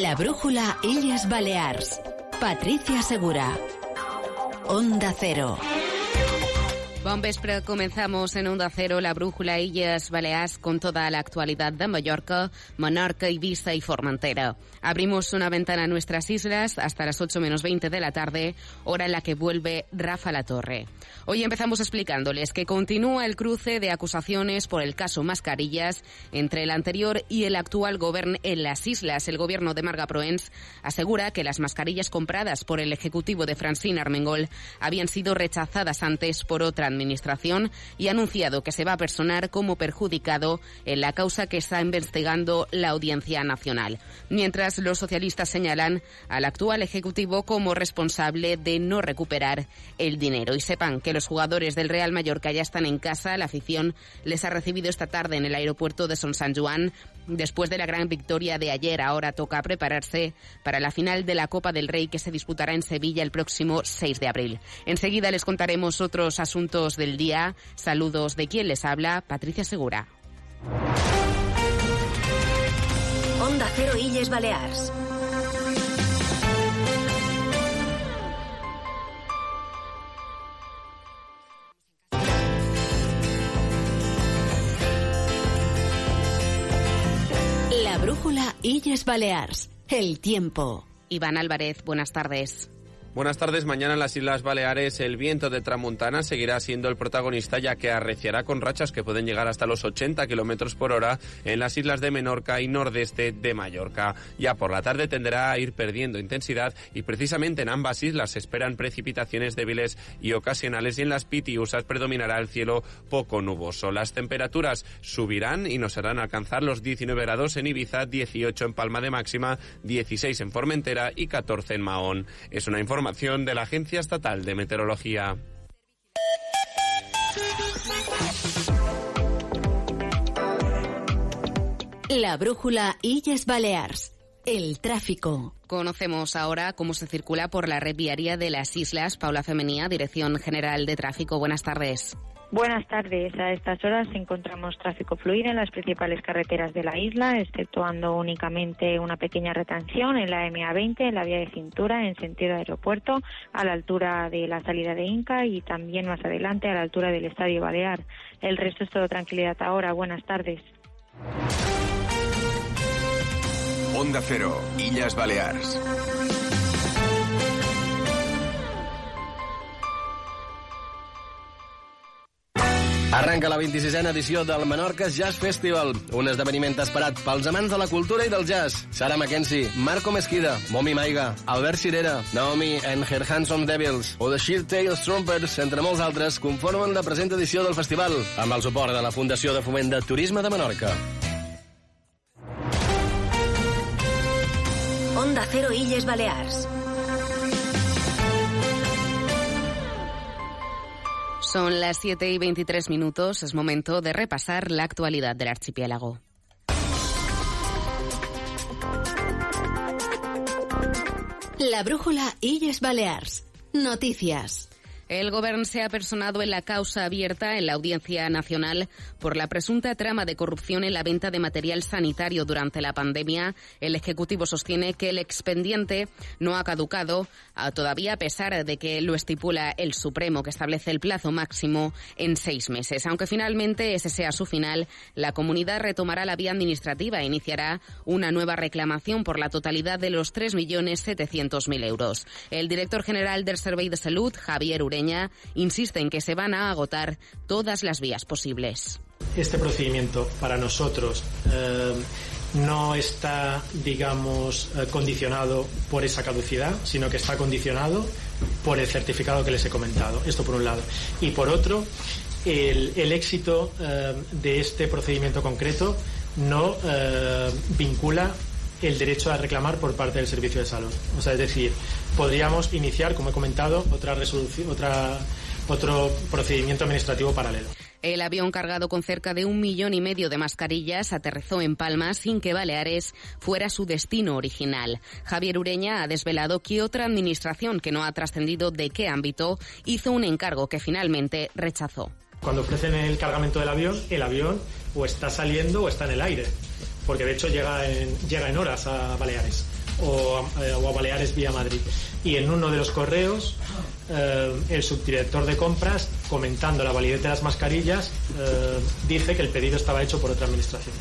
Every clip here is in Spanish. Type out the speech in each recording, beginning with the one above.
La brújula Illes Balears. Patricia Segura. Onda Cero. Bon vespre, comenzamos en Onda Cero, la brújula Illes Balears con toda la actualidad de Mallorca, Menorca, Ibiza y Formentera. Abrimos una ventana a nuestras islas hasta las 8 menos 20 de la tarde, hora en la que vuelve Rafa La Torre. Hoy empezamos explicándoles que continúa el cruce de acusaciones por el caso Mascarillas entre el anterior y el actual gobierno en las islas. El gobierno de Marga Proens asegura que las mascarillas compradas por el ejecutivo de Francine Armengol habían sido rechazadas antes por otra Administración y ha anunciado que se va a personar como perjudicado en la causa que está investigando la Audiencia Nacional. Mientras los socialistas señalan al actual Ejecutivo como responsable de no recuperar el dinero. Y sepan que los jugadores del Real Mallorca ya están en casa. La afición les ha recibido esta tarde en el aeropuerto de Son San Juan. Después de la gran victoria de ayer, ahora toca prepararse para la final de la Copa del Rey que se disputará en Sevilla el próximo 6 de abril. Enseguida les contaremos otros asuntos del día. Saludos de quien les habla, Patricia Segura. Onda Cero Illes Balears. Illes Balears. El tiempo. Iván Álvarez, buenas tardes. Buenas tardes. Mañana en las Islas Baleares el viento de tramuntana seguirá siendo el protagonista ya que arreciará con rachas que pueden llegar hasta los 80 kilómetros por hora en las islas de Menorca y nordeste de Mallorca. Ya por la tarde tenderá a ir perdiendo intensidad y precisamente en ambas islas se esperan precipitaciones débiles y ocasionales y en las Pitiusas predominará el cielo poco nuboso. Las temperaturas subirán y nos harán alcanzar los 19 grados en Ibiza, 18 en Palma de Máxima, 16 en Formentera y 14 en Mahón. Es una información de la Agencia Estatal de Meteorología. La brújula Illes Balears. El tráfico. Conocemos ahora cómo se circula por la red viaria de las islas. Paula Femenía, Dirección General de Tráfico. Buenas tardes. Buenas tardes. A estas horas encontramos tráfico fluido en las principales carreteras de la isla, exceptuando únicamente una pequeña retención en la MA20, en la vía de cintura, en sentido aeropuerto, a la altura de la salida de Inca y también más adelante a la altura del Estadio Balear. El resto es todo tranquilidad ahora. Buenas tardes. Onda Cero, Illes Balears. Arranca la 26a edició del Menorca Jazz Festival, un esdeveniment esperat pels amants de la cultura i del jazz. Sara Mackenzie, Marco Mesquida, Momi Maiga, Albert Cirera, Naomi and Her Handsome Devils o The Sheer Tales Trumpers, entre molts altres, conformen la present edició del festival, amb el suport de la Fundació de Foment de Turisme de Menorca. Onda Cero Illes Balears. Son las 7 y 23 minutos. Es momento de repasar la actualidad del archipiélago. La brújula Illes Balears. Noticias. El Gobierno se ha personado en la causa abierta en la Audiencia Nacional por la presunta trama de corrupción en la venta de material sanitario durante la pandemia. El Ejecutivo sostiene que el expediente no ha caducado todavía a pesar de que lo estipula el Supremo, que establece el plazo máximo en seis meses. Aunque finalmente ese sea su final, la comunidad retomará la vía administrativa e iniciará una nueva reclamación por la totalidad de los 3.700.000 euros. El director general del Servei de Salud, Javier Ureña, insiste en que se van a agotar todas las vías posibles. Este procedimiento para nosotros eh, no está, digamos, eh, condicionado por esa caducidad, sino que está condicionado por el certificado que les he comentado. Esto por un lado. Y por otro, el, éxito eh, de este procedimiento concreto no vincula el derecho a reclamar por parte del servicio de salud. O sea, es decir, podríamos iniciar, como he comentado, otra resolución, otra, otro procedimiento administrativo paralelo. El avión cargado con cerca de un millón y medio de mascarillas aterrizó en Palma sin que Baleares fuera su destino original. Javier Ureña ha desvelado que otra administración que no ha trascendido de qué ámbito hizo un encargo que finalmente rechazó. Cuando ofrecen el cargamento del avión, el avión o está saliendo o está en el aire, porque de hecho llega en, llega en horas a Baleares. o, eh, o a Baleares vía Madrid. Y en uno de los correos eh, el subdirector de compras, comentando la validez de las mascarillas, eh, dice que el pedido estaba hecho por otra administración.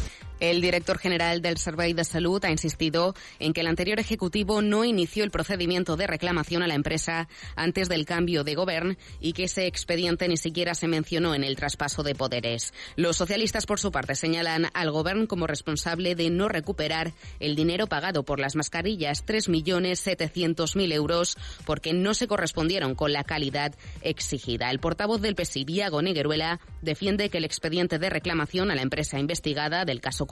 El director general del Servei de Salud ha insistido en que el anterior ejecutivo no inició el procedimiento de reclamación a la empresa antes del cambio de gobierno y que ese expediente ni siquiera se mencionó en el traspaso de poderes. Los socialistas, por su parte, señalan al gobierno como responsable de no recuperar el dinero pagado por las mascarillas, 3.700.000 euros, porque no se correspondieron con la calidad exigida. El portavoz del PSI, Diago Negueruela, defiende que el expediente de reclamación a la empresa investigada del caso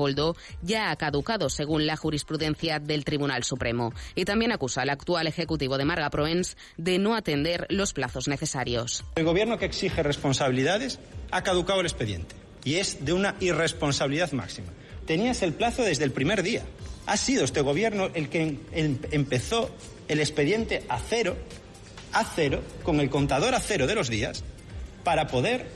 Ya ha caducado según la jurisprudencia del Tribunal Supremo y también acusa al actual ejecutivo de Marga Proens de no atender los plazos necesarios. El gobierno que exige responsabilidades ha caducado el expediente y es de una irresponsabilidad máxima. Tenías el plazo desde el primer día. Ha sido este gobierno el que empezó el expediente a cero, a cero, con el contador a cero de los días, para poder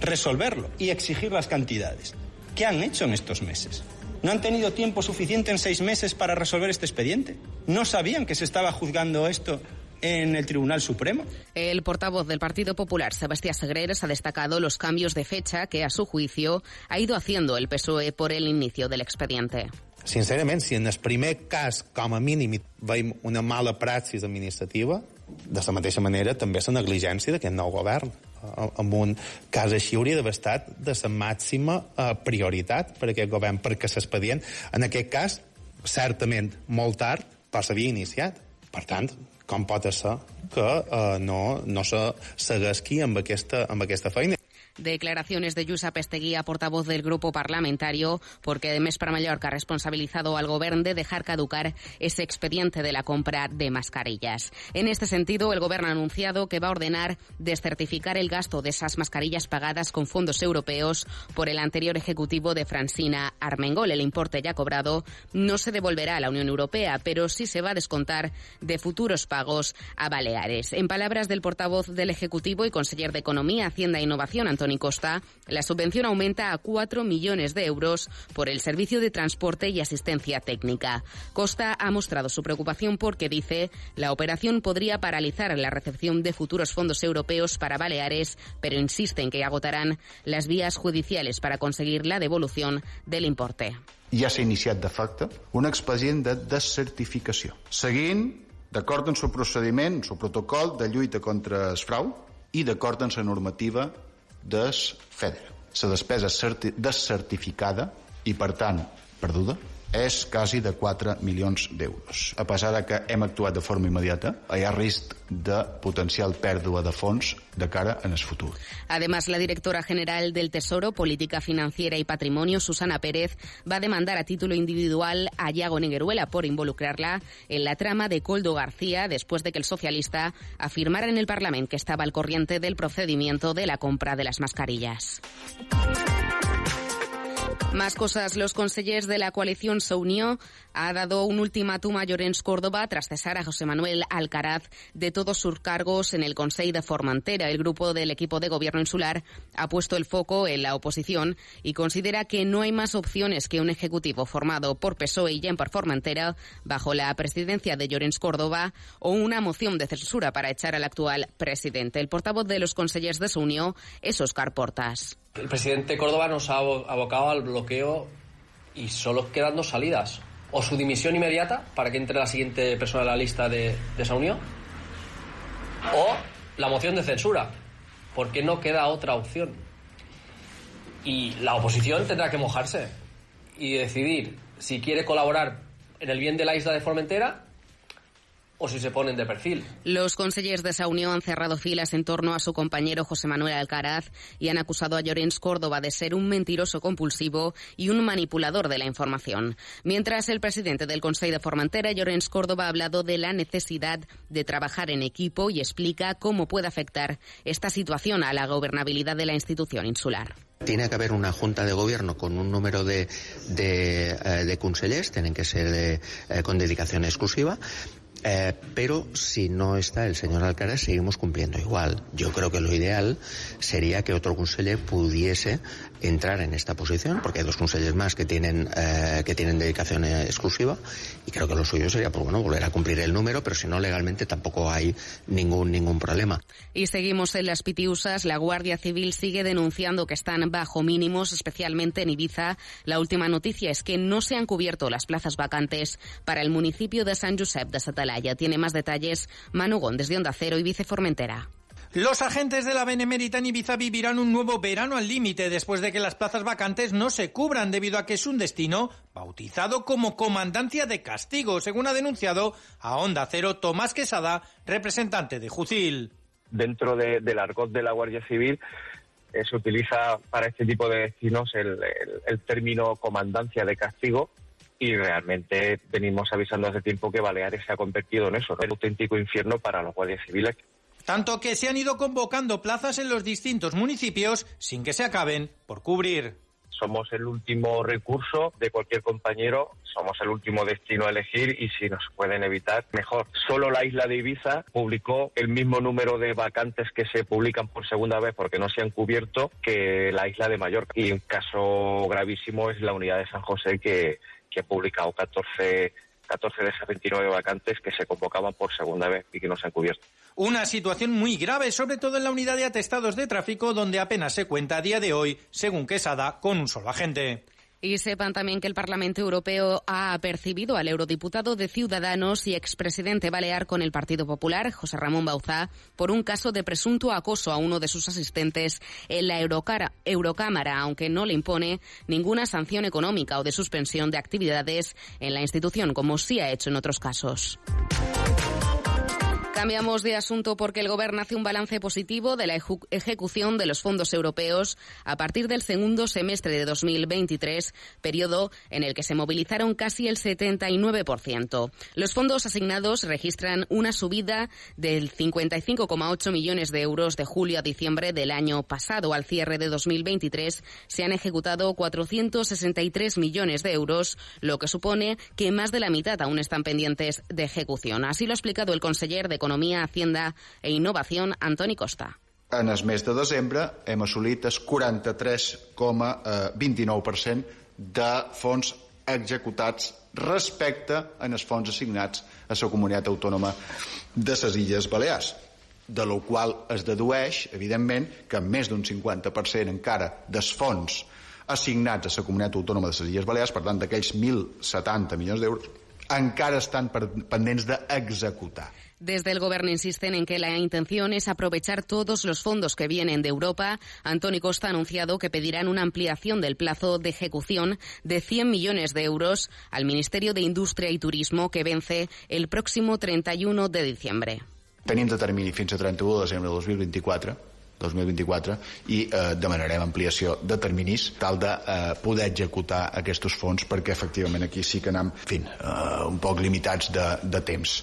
resolverlo y exigir las cantidades. ¿Qué han hecho en estos meses? ¿No han tenido tiempo suficiente en seis meses para resolver este expediente? ¿No sabían que se estaba juzgando esto en el Tribunal Supremo. El portavoz del Partido Popular, Sebastián Segreres, ha destacado los cambios de fecha que, a su juicio, ha ido haciendo el PSOE por el inicio del expediente. Sincerament, si en el primer cas, com a mínim, veiem una mala praxis administrativa, de la mateixa manera també la negligència d'aquest nou govern amb un cas així hauria d'haver estat de la màxima eh, prioritat per aquest govern, perquè l'expedient, en aquest cas, certament molt tard, però s'havia iniciat. Per tant, com pot ser que eh, no, no se seguesqui amb aquesta, amb aquesta feina? Declaraciones de Yusa Pesteguía, portavoz del grupo parlamentario, porque de Mes para Mallorca ha responsabilizado al Gobierno de dejar caducar ese expediente de la compra de mascarillas. En este sentido, el Gobierno ha anunciado que va a ordenar descertificar el gasto de esas mascarillas pagadas con fondos europeos por el anterior ejecutivo de Francina Armengol. El importe ya cobrado no se devolverá a la Unión Europea, pero sí se va a descontar de futuros pagos a Baleares. En palabras del portavoz del Ejecutivo y conseller de Economía, Hacienda e Innovación, Antonio Tony Costa, la subvención aumenta a 4 millones de euros por el servicio de transporte y asistencia técnica. Costa ha mostrado su preocupación porque dice la operación podría paralizar la recepción de futuros fondos europeos para Baleares, pero insiste en que agotarán las vías judiciales para conseguir la devolución del importe. Ja s'ha iniciat de facto un expedient de descertificació, seguint d'acord amb el procediment, el protocol de lluita contra el frau i d'acord amb la normativa des FEDER. La despesa descertificada i, per tant, perduda, és quasi de 4 milions d'euros. A pesar de que hem actuat de forma immediata, hi ha risc de potencial pèrdua de fons de cara en el futur. Además, la directora general del Tesoro, Política Financiera y Patrimonio, Susana Pérez, va demandar a título individual a Yago Negueruela por involucrarla en la trama de Coldo García después de que el socialista afirmara en el Parlamento que estaba al corriente del procedimiento de la compra de las mascarillas. Más cosas. Los consellers de la coalición se unió. Ha dado un ultimátum a Llorens Córdoba tras cesar a José Manuel Alcaraz de todos sus cargos en el Consejo de Formentera. El grupo del equipo de gobierno insular ha puesto el foco en la oposición y considera que no hay más opciones que un ejecutivo formado por PSOE y por Formentera bajo la presidencia de Llorens Córdoba o una moción de censura para echar al actual presidente. El portavoz de los consellers de su unión es Oscar Portas. El presidente Córdoba nos ha abocado al bloqueo y solo quedan dos salidas. O su dimisión inmediata para que entre la siguiente persona en la lista de, de esa unión. O la moción de censura. Porque no queda otra opción. Y la oposición tendrá que mojarse y decidir si quiere colaborar en el bien de la isla de Formentera o si se ponen de perfil. Los consellers de esa unión han cerrado filas en torno a su compañero José Manuel Alcaraz y han acusado a Llorens Córdoba de ser un mentiroso compulsivo y un manipulador de la información. Mientras el presidente del Consejo de Formentera, Llorens Córdoba, ha hablado de la necesidad de trabajar en equipo y explica cómo puede afectar esta situación a la gobernabilidad de la institución insular. Tiene que haber una junta de gobierno con un número de, de, eh, de consellers, tienen que ser de, eh, con dedicación exclusiva, eh, pero si no está el señor Alcaraz, seguimos cumpliendo igual. Yo creo que lo ideal sería que otro conseller pudiese entrar en esta posición, porque hay dos consellers más que tienen, eh, que tienen dedicación exclusiva, y creo que lo suyo sería, pues bueno, volver a cumplir el número, pero si no, legalmente tampoco hay ningún, ningún problema. Y seguimos en las pitiusas. La Guardia Civil sigue denunciando que están bajo mínimos, especialmente en Ibiza. La última noticia es que no se han cubierto las plazas vacantes para el municipio de San Josep de Satalaya. Tiene más detalles Manu Gómez de Onda Cero y Vice Formentera. Los agentes de la Benemérita en Ibiza vivirán un nuevo verano al límite después de que las plazas vacantes no se cubran debido a que es un destino bautizado como Comandancia de Castigo, según ha denunciado a Onda Cero Tomás Quesada, representante de Jucil. Dentro de, del argot de la Guardia Civil eh, se utiliza para este tipo de destinos el, el, el término Comandancia de Castigo, y realmente venimos avisando hace tiempo que Baleares se ha convertido en eso, ¿no? un auténtico infierno para los guardias civiles. Tanto que se han ido convocando plazas en los distintos municipios sin que se acaben por cubrir. Somos el último recurso de cualquier compañero, somos el último destino a elegir y si nos pueden evitar, mejor. Solo la isla de Ibiza publicó el mismo número de vacantes que se publican por segunda vez porque no se han cubierto que la isla de Mallorca. Y un caso gravísimo es la unidad de San José que, que ha publicado 14 14 de esas 29 vacantes que se convocaban por segunda vez y que no se han cubierto. Una situación muy grave, sobre todo en la unidad de atestados de tráfico, donde apenas se cuenta a día de hoy, según Quesada, con un solo agente. Y sepan también que el Parlamento Europeo ha apercibido al eurodiputado de Ciudadanos y expresidente balear con el Partido Popular, José Ramón Bauzá, por un caso de presunto acoso a uno de sus asistentes en la Eurocámara, aunque no le impone ninguna sanción económica o de suspensión de actividades en la institución, como sí ha hecho en otros casos. Cambiamos de asunto porque el Gobierno hace un balance positivo de la ejecución de los fondos europeos a partir del segundo semestre de 2023, periodo en el que se movilizaron casi el 79%. Los fondos asignados registran una subida del 55,8 millones de euros de julio a diciembre del año pasado. Al cierre de 2023 se han ejecutado 463 millones de euros, lo que supone que más de la mitad aún están pendientes de ejecución. Así lo ha explicado el conseller de Economia, Hacienda e Innovación, Antoni Costa. En el mes de desembre hem assolit el 43,29% de fons executats respecte en els fons assignats a la comunitat autònoma de les Illes Balears de lo qual es dedueix, evidentment, que més d'un 50% encara dels fons assignats a la comunitat autònoma de les Illes Balears, per tant, d'aquells 1.070 milions d'euros, encara estan pendents d'executar. Desde el Gobierno insisten en que la intención es aprovechar todos los fondos que vienen de Europa. Antoni Costa ha anunciado que pedirán una ampliación del plazo de ejecución de 100 millones de euros al Ministerio de Industria y Turismo que vence el próximo 31 de diciembre. Tenim de termini fins a 31 de desembre de 2024 2024 i eh, demanarem ampliació de terminis tal de eh, poder executar aquests fons perquè efectivament aquí sí que anem en eh, un poc limitats de, de temps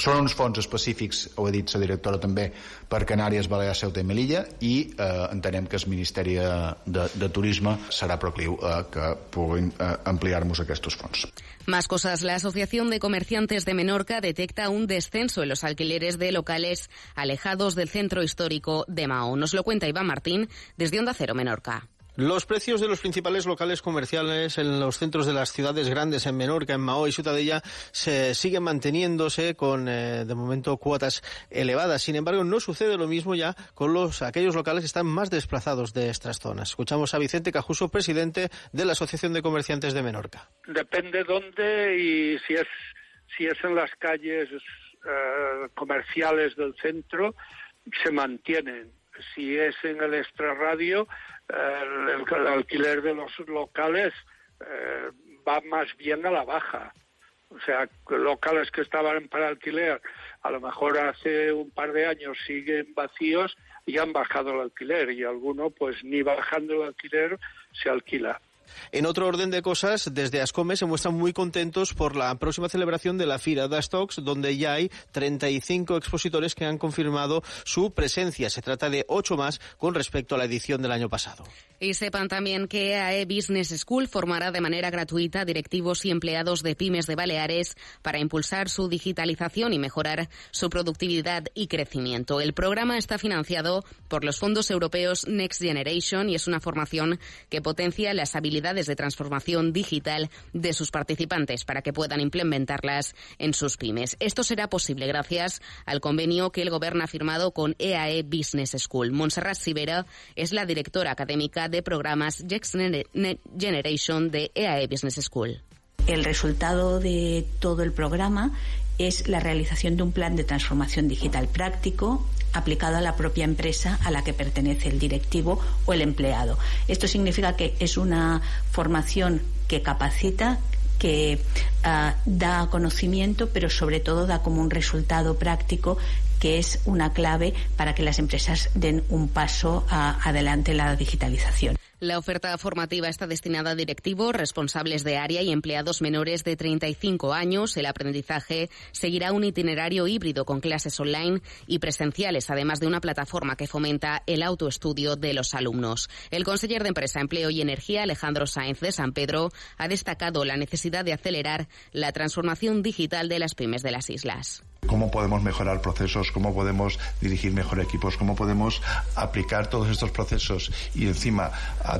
són uns fons específics, ho ha dit la directora també, per Canàries, Balears, Ceuta i Melilla i eh, entenem que el Ministeri de, de Turisme serà procliu eh, que puguin eh, ampliar-nos aquests fons. Más cosas. La Asociación de Comerciantes de Menorca detecta un descenso en los alquileres de locales alejados del centro histórico de Mao. Nos lo cuenta Iván Martín desde Onda Cero Menorca. Los precios de los principales locales comerciales en los centros de las ciudades grandes, en Menorca, en Mao y Ciutadella, se siguen manteniéndose con, eh, de momento, cuotas elevadas. Sin embargo, no sucede lo mismo ya con los, aquellos locales que están más desplazados de estas zonas. Escuchamos a Vicente Cajuso, presidente de la Asociación de Comerciantes de Menorca. Depende dónde y si es, si es en las calles eh, comerciales del centro, se mantienen. Si es en el extrarradio, el, el, alquiler de los locales eh, va más bien a la baja. O sea, locales que estaban para alquiler, a lo mejor hace un par de años siguen vacíos y han bajado el alquiler y alguno pues ni bajando el alquiler se alquila. En otro orden de cosas, desde Ascome se muestran muy contentos por la próxima celebración de la Fira de Stocks, donde ya hay 35 expositores que han confirmado su presencia. Se trata de ocho más con respecto a la edición del año pasado. Y sepan también que EAE Business School formará de manera gratuita directivos y empleados de pymes de Baleares para impulsar su digitalización y mejorar su productividad y crecimiento. El programa está financiado por los fondos europeos Next Generation y es una formación que potencia las habilidades de transformación digital de sus participantes para que puedan implementarlas en sus pymes. Esto será posible gracias al convenio que el Gobierno ha firmado con EAE Business School. Montserrat Sivera es la directora académica de programas Next Generation de EAE Business School. El resultado de todo el programa es la realización de un plan de transformación digital práctico aplicado a la propia empresa a la que pertenece el directivo o el empleado. Esto significa que es una formación que capacita, que uh, da conocimiento, pero sobre todo da como un resultado práctico que es una clave para que las empresas den un paso uh, adelante en la digitalización. La oferta formativa está destinada a directivos, responsables de área y empleados menores de 35 años. El aprendizaje seguirá un itinerario híbrido con clases online y presenciales, además de una plataforma que fomenta el autoestudio de los alumnos. El conseller de Empresa, Empleo y Energía, Alejandro Sáenz de San Pedro, ha destacado la necesidad de acelerar la transformación digital de las pymes de las islas cómo podemos mejorar procesos, cómo podemos dirigir mejor equipos, cómo podemos aplicar todos estos procesos y encima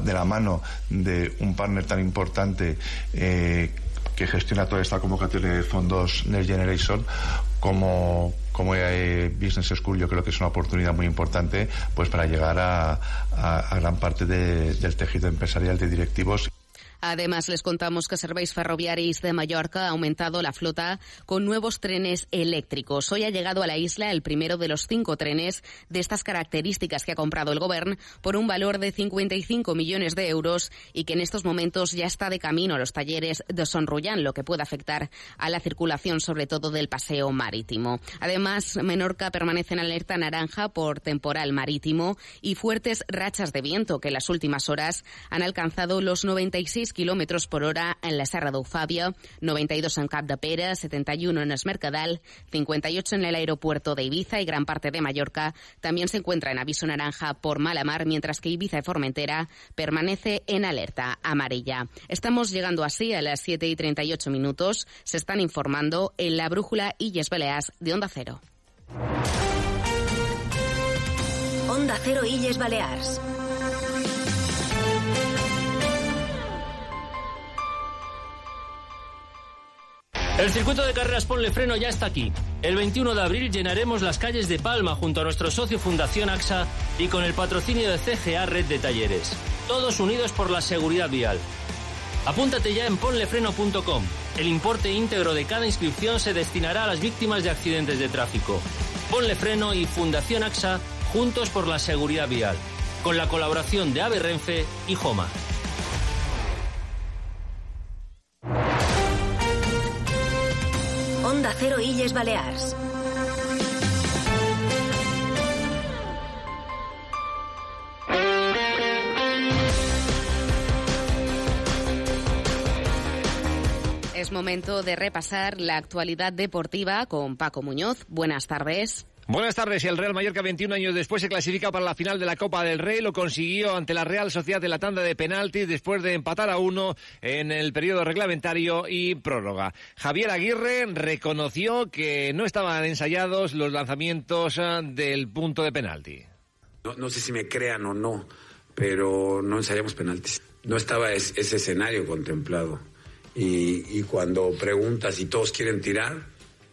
de la mano de un partner tan importante eh, que gestiona toda esta convocatoria de fondos Next Generation como como Business School yo creo que es una oportunidad muy importante pues para llegar a, gran parte de, del tejido empresarial de directivos. Además, les contamos que Serveis Ferroviaris de Mallorca ha aumentado la flota con nuevos trenes eléctricos. Hoy ha llegado a la isla el primero de los cinco trenes de estas características que ha comprado el Gobierno por un valor de 55 millones de euros y que en estos momentos ya está de camino a los talleres de Sonrullán, lo que puede afectar a la circulación, sobre todo del paseo marítimo. Además, Menorca permanece en alerta naranja por temporal marítimo y fuertes rachas de viento que en las últimas horas han alcanzado los 96 kilómetros por hora en la Serra d'Eufàbia, 92 en Cap de Pere, 71 en Es Mercadal, 58 en el aeropuerto de Ibiza y gran parte de Mallorca también se encuentra en aviso naranja por mala mar, mientras que Ibiza y Formentera permanece en alerta amarilla. Estamos llegando así a las 7 y 38 minutos. Se están informando en la brújula Illes Baleas de Onda Cero. Onda Cero Illes Balears. El circuito de carreras Ponle Freno ya está aquí. El 21 de abril llenaremos las calles de Palma junto a nuestro socio Fundación AXA y con el patrocinio de CGA Red de Talleres. Todos unidos por la seguridad vial. Apúntate ya en ponlefreno.com. El importe íntegro de cada inscripción se destinará a las víctimas de accidentes de tráfico. Ponle Freno y Fundación AXA juntos por la seguridad vial. Con la colaboración de AVE Renfe y Joma. Onda Cero Illes Balears. Es momento de repasar la actualidad deportiva con Paco Muñoz. Buenas tardes. Buenas tardes. El Real Mallorca, 21 años después, se clasifica para la final de la Copa del Rey. Lo consiguió ante la Real Sociedad de la tanda de penaltis después de empatar a uno en el periodo reglamentario y prórroga. Javier Aguirre reconoció que no estaban ensayados los lanzamientos eh, del punto de penalti. No, no sé si me crean o no, pero no ensayamos penaltis. No estaba es, ese escenario contemplado. Y, y, cuando preguntas y todos quieren tirar,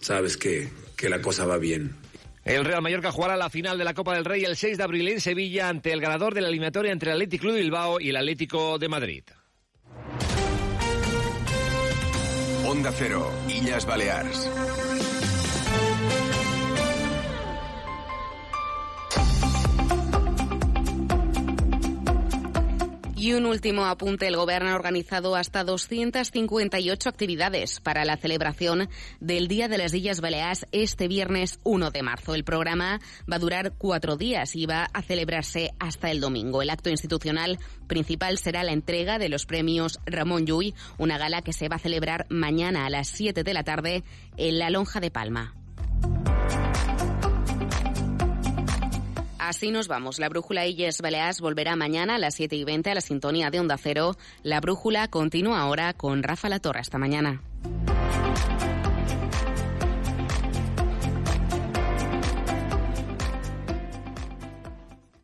sabes que, que la cosa va bien. El Real Mallorca jugará la final de la Copa del Rey el 6 de abril en Sevilla ante el ganador de la eliminatoria entre el Atlético Club Bilbao y el Atlético de Madrid. Onda Cero, Illas Baleares. Y un último apunte, el Gobierno ha organizado hasta 258 actividades para la celebración del Día de las Illas Baleares este viernes 1 de marzo. El programa va a durar cuatro días y va a celebrarse hasta el domingo. El acto institucional principal será la entrega de los premios Ramón Llull, una gala que se va a celebrar mañana a las 7 de la tarde en la Lonja de Palma. Así nos vamos. La brújula Illes Baleares volverá mañana a las 7 y 20 a la sintonía de Onda Cero. La brújula continúa ahora con Rafa La Torre. Hasta mañana.